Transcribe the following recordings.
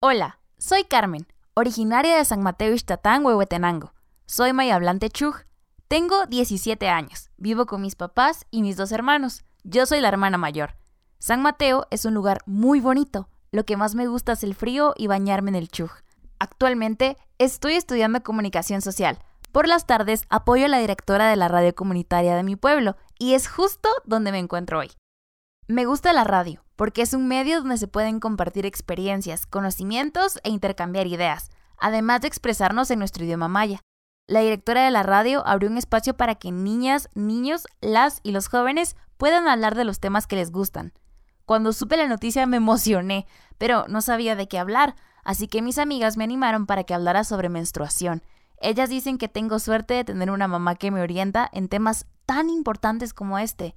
Hola, soy Carmen, originaria de San Mateo Ixtatán, Huehuetenango. Soy Mayablante Chug. Tengo 17 años. Vivo con mis papás y mis dos hermanos. Yo soy la hermana mayor. San Mateo es un lugar muy bonito. Lo que más me gusta es el frío y bañarme en el Chug. Actualmente estoy estudiando comunicación social. Por las tardes apoyo a la directora de la radio comunitaria de mi pueblo y es justo donde me encuentro hoy. Me gusta la radio porque es un medio donde se pueden compartir experiencias, conocimientos e intercambiar ideas, además de expresarnos en nuestro idioma maya. La directora de la radio abrió un espacio para que niñas, niños, las y los jóvenes puedan hablar de los temas que les gustan. Cuando supe la noticia me emocioné, pero no sabía de qué hablar, así que mis amigas me animaron para que hablara sobre menstruación. Ellas dicen que tengo suerte de tener una mamá que me orienta en temas tan importantes como este.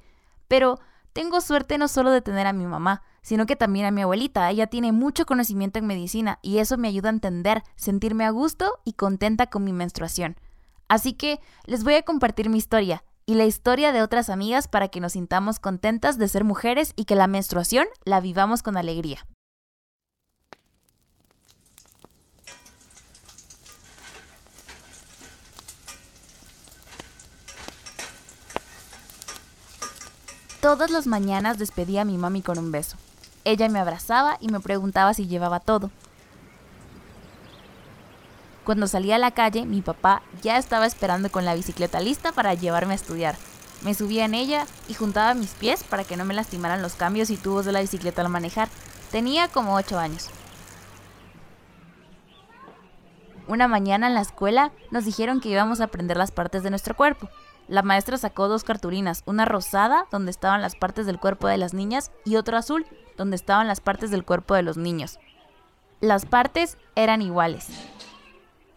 Pero tengo suerte no solo de tener a mi mamá, sino que también a mi abuelita. Ella tiene mucho conocimiento en medicina y eso me ayuda a entender, sentirme a gusto y contenta con mi menstruación. Así que les voy a compartir mi historia y la historia de otras amigas para que nos sintamos contentas de ser mujeres y que la menstruación la vivamos con alegría. Todas las mañanas despedía a mi mami con un beso. Ella me abrazaba y me preguntaba si llevaba todo. Cuando salía a la calle, mi papá ya estaba esperando con la bicicleta lista para llevarme a estudiar. Me subía en ella y juntaba mis pies para que no me lastimaran los cambios y tubos de la bicicleta al manejar. Tenía como 8 años. Una mañana en la escuela nos dijeron que íbamos a aprender las partes de nuestro cuerpo. La maestra sacó dos cartulinas, una rosada, donde estaban las partes del cuerpo de las niñas, y otra azul, donde estaban las partes del cuerpo de los niños. Las partes eran iguales.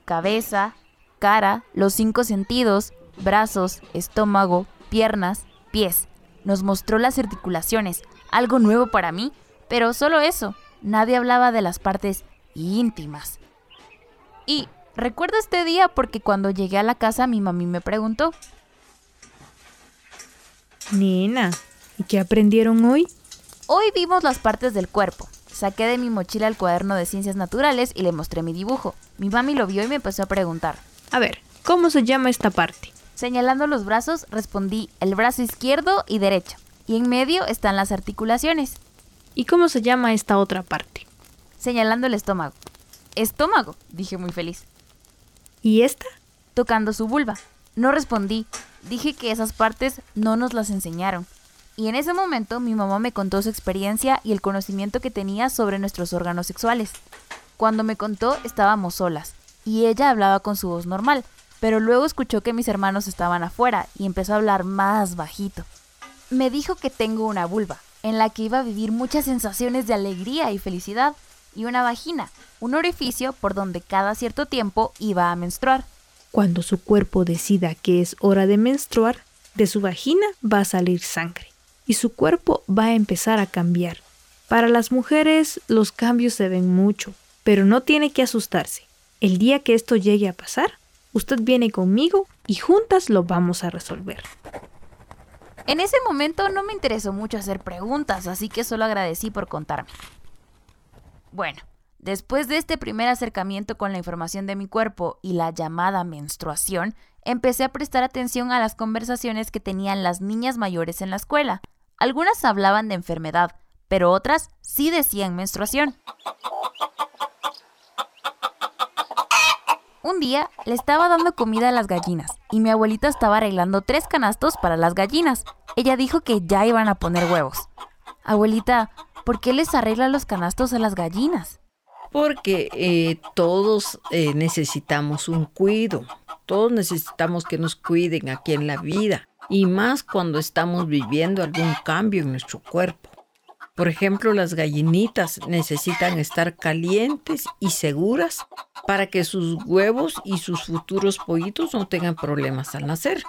Cabeza, cara, los cinco sentidos, brazos, estómago, piernas, pies. Nos mostró las articulaciones, algo nuevo para mí, pero solo eso. Nadie hablaba de las partes íntimas. Y recuerdo este día porque cuando llegué a la casa mi mami me preguntó, Nena, ¿y qué aprendieron hoy? Hoy vimos las partes del cuerpo. Saqué de mi mochila el cuaderno de ciencias naturales y le mostré mi dibujo. Mi mami lo vio y me empezó a preguntar. A ver, ¿cómo se llama esta parte? Señalando los brazos, respondí el brazo izquierdo y derecho. Y en medio están las articulaciones. ¿Y cómo se llama esta otra parte? Señalando el estómago. Estómago, dije muy feliz. ¿Y esta? Tocando su vulva. No respondí, dije que esas partes no nos las enseñaron. Y en ese momento mi mamá me contó su experiencia y el conocimiento que tenía sobre nuestros órganos sexuales. Cuando me contó estábamos solas, y ella hablaba con su voz normal, pero luego escuchó que mis hermanos estaban afuera y empezó a hablar más bajito. Me dijo que tengo una vulva, en la que iba a vivir muchas sensaciones de alegría y felicidad, y una vagina, un orificio por donde cada cierto tiempo iba a menstruar. Cuando su cuerpo decida que es hora de menstruar, de su vagina va a salir sangre y su cuerpo va a empezar a cambiar. Para las mujeres los cambios se ven mucho, pero no tiene que asustarse. El día que esto llegue a pasar, usted viene conmigo y juntas lo vamos a resolver. En ese momento no me interesó mucho hacer preguntas, así que solo agradecí por contarme. Bueno, Después de este primer acercamiento con la información de mi cuerpo y la llamada menstruación, empecé a prestar atención a las conversaciones que tenían las niñas mayores en la escuela. Algunas hablaban de enfermedad, pero otras sí decían menstruación. Un día le estaba dando comida a las gallinas y mi abuelita estaba arreglando tres canastos para las gallinas. Ella dijo que ya iban a poner huevos. Abuelita, ¿por qué les arregla los canastos a las gallinas? Porque eh, todos eh, necesitamos un cuido, todos necesitamos que nos cuiden aquí en la vida y más cuando estamos viviendo algún cambio en nuestro cuerpo. Por ejemplo, las gallinitas necesitan estar calientes y seguras para que sus huevos y sus futuros pollitos no tengan problemas al nacer.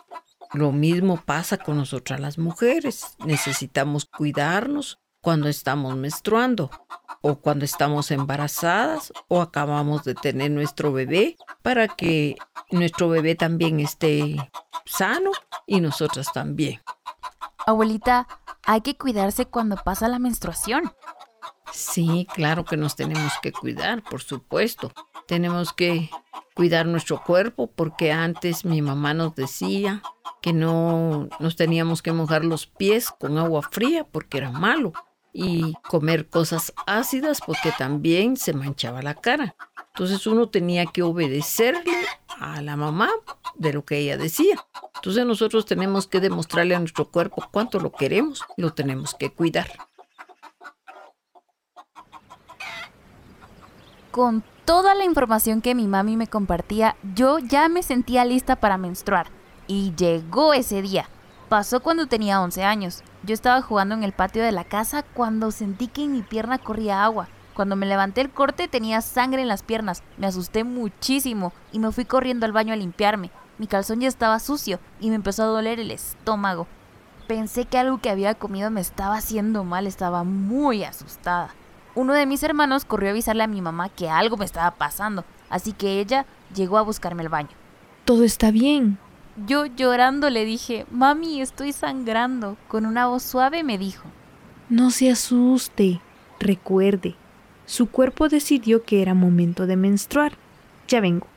Lo mismo pasa con nosotras las mujeres. Necesitamos cuidarnos cuando estamos menstruando o cuando estamos embarazadas o acabamos de tener nuestro bebé para que nuestro bebé también esté sano y nosotras también. Abuelita, hay que cuidarse cuando pasa la menstruación. Sí, claro que nos tenemos que cuidar, por supuesto. Tenemos que cuidar nuestro cuerpo porque antes mi mamá nos decía que no nos teníamos que mojar los pies con agua fría porque era malo y comer cosas ácidas porque también se manchaba la cara. Entonces uno tenía que obedecerle a la mamá de lo que ella decía. Entonces nosotros tenemos que demostrarle a nuestro cuerpo cuánto lo queremos, lo tenemos que cuidar. Con toda la información que mi mami me compartía, yo ya me sentía lista para menstruar. Y llegó ese día. Pasó cuando tenía 11 años. Yo estaba jugando en el patio de la casa cuando sentí que en mi pierna corría agua. Cuando me levanté el corte tenía sangre en las piernas. Me asusté muchísimo y me fui corriendo al baño a limpiarme. Mi calzón ya estaba sucio y me empezó a doler el estómago. Pensé que algo que había comido me estaba haciendo mal, estaba muy asustada. Uno de mis hermanos corrió a avisarle a mi mamá que algo me estaba pasando, así que ella llegó a buscarme al baño. Todo está bien, yo llorando le dije, mami, estoy sangrando. Con una voz suave me dijo, no se asuste, recuerde, su cuerpo decidió que era momento de menstruar. Ya vengo.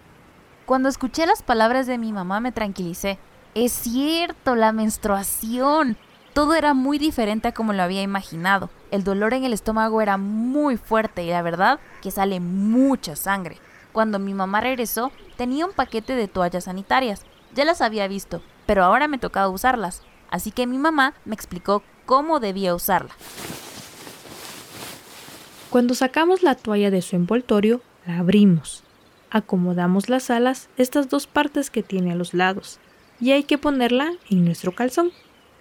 Cuando escuché las palabras de mi mamá me tranquilicé. Es cierto, la menstruación. Todo era muy diferente a como lo había imaginado. El dolor en el estómago era muy fuerte y la verdad que sale mucha sangre. Cuando mi mamá regresó, tenía un paquete de toallas sanitarias. Ya las había visto, pero ahora me tocaba usarlas, así que mi mamá me explicó cómo debía usarla. Cuando sacamos la toalla de su envoltorio, la abrimos. Acomodamos las alas, estas dos partes que tiene a los lados, y hay que ponerla en nuestro calzón.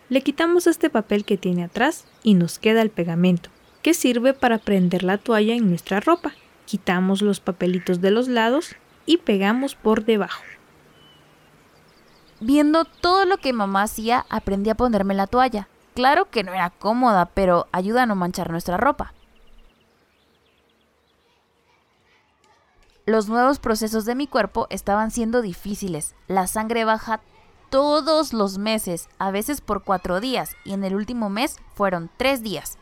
Le quitamos este papel que tiene atrás y nos queda el pegamento, que sirve para prender la toalla en nuestra ropa. Quitamos los papelitos de los lados y pegamos por debajo. Viendo todo lo que mamá hacía, aprendí a ponerme la toalla. Claro que no era cómoda, pero ayuda a no manchar nuestra ropa. Los nuevos procesos de mi cuerpo estaban siendo difíciles. La sangre baja todos los meses, a veces por cuatro días, y en el último mes fueron tres días.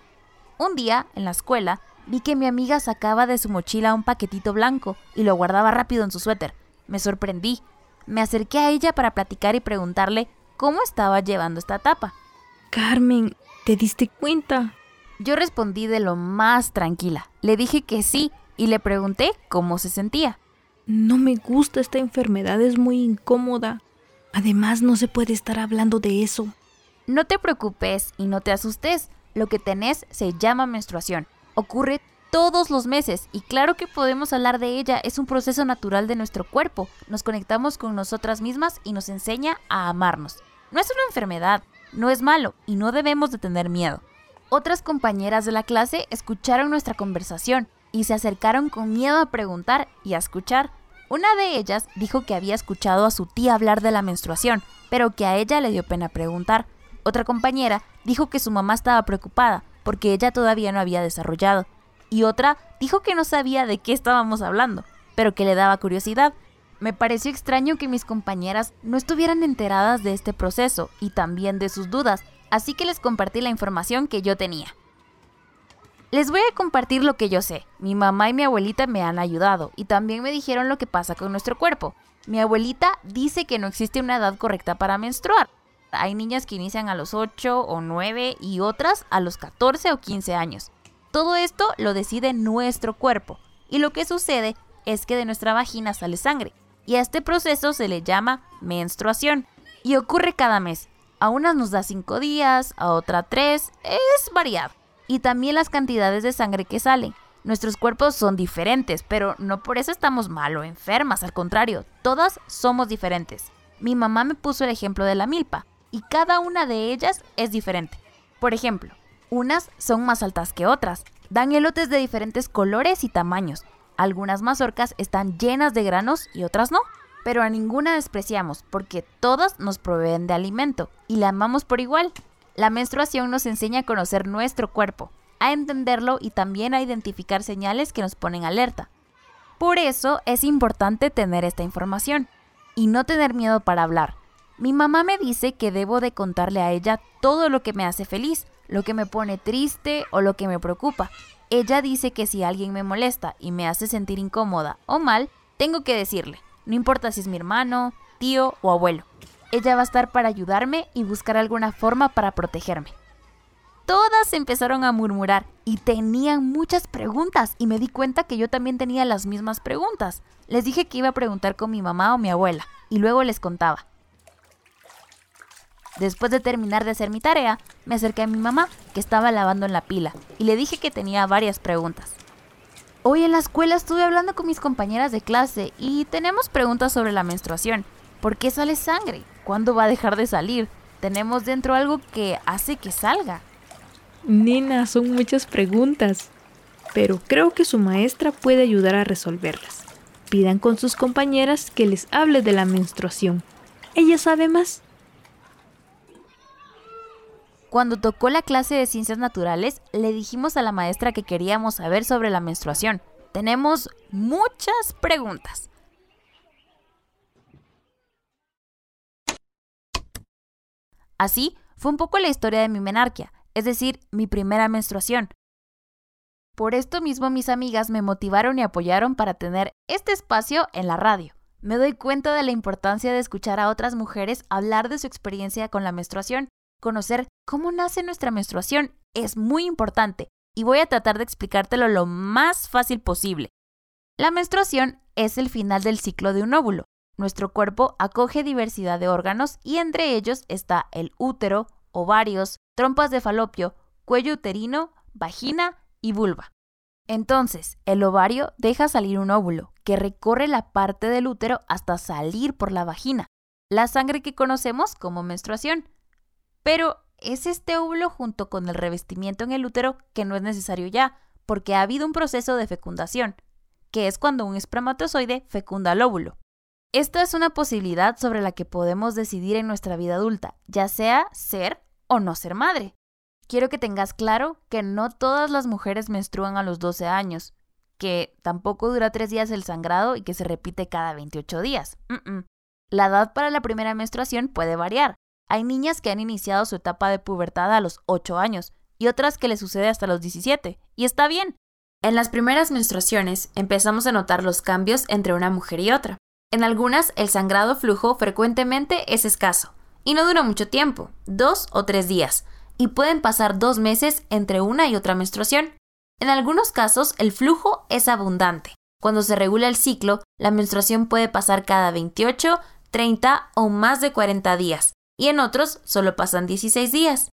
Un día, en la escuela, vi que mi amiga sacaba de su mochila un paquetito blanco y lo guardaba rápido en su suéter. Me sorprendí, me acerqué a ella para platicar y preguntarle cómo estaba llevando esta etapa. Carmen, ¿te diste cuenta? Yo respondí de lo más tranquila. Le dije que sí y le pregunté cómo se sentía. No me gusta esta enfermedad, es muy incómoda. Además, no se puede estar hablando de eso. No te preocupes y no te asustes. Lo que tenés se llama menstruación. Ocurre todos los meses y claro que podemos hablar de ella, es un proceso natural de nuestro cuerpo, nos conectamos con nosotras mismas y nos enseña a amarnos. No es una enfermedad, no es malo y no debemos de tener miedo. Otras compañeras de la clase escucharon nuestra conversación y se acercaron con miedo a preguntar y a escuchar. Una de ellas dijo que había escuchado a su tía hablar de la menstruación, pero que a ella le dio pena preguntar. Otra compañera dijo que su mamá estaba preocupada porque ella todavía no había desarrollado y otra dijo que no sabía de qué estábamos hablando, pero que le daba curiosidad. Me pareció extraño que mis compañeras no estuvieran enteradas de este proceso y también de sus dudas, así que les compartí la información que yo tenía. Les voy a compartir lo que yo sé. Mi mamá y mi abuelita me han ayudado y también me dijeron lo que pasa con nuestro cuerpo. Mi abuelita dice que no existe una edad correcta para menstruar. Hay niñas que inician a los 8 o 9 y otras a los 14 o 15 años. Todo esto lo decide nuestro cuerpo y lo que sucede es que de nuestra vagina sale sangre y a este proceso se le llama menstruación y ocurre cada mes. A unas nos da 5 días, a otra 3, es variado. Y también las cantidades de sangre que salen. Nuestros cuerpos son diferentes, pero no por eso estamos mal o enfermas, al contrario, todas somos diferentes. Mi mamá me puso el ejemplo de la milpa, y cada una de ellas es diferente. Por ejemplo, unas son más altas que otras, dan elotes de diferentes colores y tamaños. Algunas mazorcas están llenas de granos y otras no, pero a ninguna despreciamos porque todas nos proveen de alimento y la amamos por igual. La menstruación nos enseña a conocer nuestro cuerpo, a entenderlo y también a identificar señales que nos ponen alerta. Por eso es importante tener esta información y no tener miedo para hablar. Mi mamá me dice que debo de contarle a ella todo lo que me hace feliz, lo que me pone triste o lo que me preocupa. Ella dice que si alguien me molesta y me hace sentir incómoda o mal, tengo que decirle, no importa si es mi hermano, tío o abuelo. Ella va a estar para ayudarme y buscar alguna forma para protegerme. Todas empezaron a murmurar y tenían muchas preguntas y me di cuenta que yo también tenía las mismas preguntas. Les dije que iba a preguntar con mi mamá o mi abuela y luego les contaba. Después de terminar de hacer mi tarea, me acerqué a mi mamá, que estaba lavando en la pila, y le dije que tenía varias preguntas. Hoy en la escuela estuve hablando con mis compañeras de clase y tenemos preguntas sobre la menstruación. ¿Por qué sale sangre? ¿Cuándo va a dejar de salir? Tenemos dentro algo que hace que salga. Nina, son muchas preguntas, pero creo que su maestra puede ayudar a resolverlas. Pidan con sus compañeras que les hable de la menstruación. Ella sabe más. Cuando tocó la clase de ciencias naturales, le dijimos a la maestra que queríamos saber sobre la menstruación. Tenemos muchas preguntas. Así fue un poco la historia de mi menarquia, es decir, mi primera menstruación. Por esto mismo mis amigas me motivaron y apoyaron para tener este espacio en la radio. Me doy cuenta de la importancia de escuchar a otras mujeres hablar de su experiencia con la menstruación. Conocer cómo nace nuestra menstruación es muy importante y voy a tratar de explicártelo lo más fácil posible. La menstruación es el final del ciclo de un óvulo. Nuestro cuerpo acoge diversidad de órganos y entre ellos está el útero, ovarios, trompas de falopio, cuello uterino, vagina y vulva. Entonces, el ovario deja salir un óvulo que recorre la parte del útero hasta salir por la vagina, la sangre que conocemos como menstruación. Pero es este óvulo junto con el revestimiento en el útero que no es necesario ya, porque ha habido un proceso de fecundación, que es cuando un espermatozoide fecunda el óvulo. Esta es una posibilidad sobre la que podemos decidir en nuestra vida adulta, ya sea ser o no ser madre. Quiero que tengas claro que no todas las mujeres menstruan a los 12 años, que tampoco dura 3 días el sangrado y que se repite cada 28 días. La edad para la primera menstruación puede variar. Hay niñas que han iniciado su etapa de pubertad a los 8 años y otras que le sucede hasta los 17, y está bien. En las primeras menstruaciones empezamos a notar los cambios entre una mujer y otra. En algunas, el sangrado flujo frecuentemente es escaso y no dura mucho tiempo, dos o tres días, y pueden pasar dos meses entre una y otra menstruación. En algunos casos, el flujo es abundante. Cuando se regula el ciclo, la menstruación puede pasar cada 28, 30 o más de 40 días, y en otros solo pasan 16 días.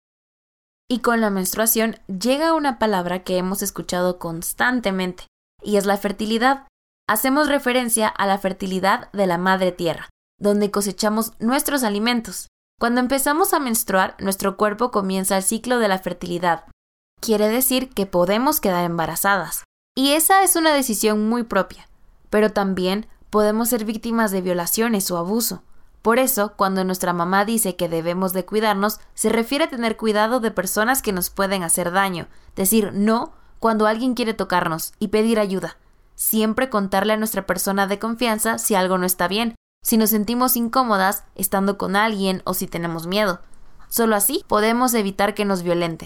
Y con la menstruación llega una palabra que hemos escuchado constantemente, y es la fertilidad hacemos referencia a la fertilidad de la madre tierra, donde cosechamos nuestros alimentos. Cuando empezamos a menstruar, nuestro cuerpo comienza el ciclo de la fertilidad. Quiere decir que podemos quedar embarazadas. Y esa es una decisión muy propia. Pero también podemos ser víctimas de violaciones o abuso. Por eso, cuando nuestra mamá dice que debemos de cuidarnos, se refiere a tener cuidado de personas que nos pueden hacer daño, decir no cuando alguien quiere tocarnos y pedir ayuda. Siempre contarle a nuestra persona de confianza si algo no está bien, si nos sentimos incómodas estando con alguien o si tenemos miedo. Solo así podemos evitar que nos violenten.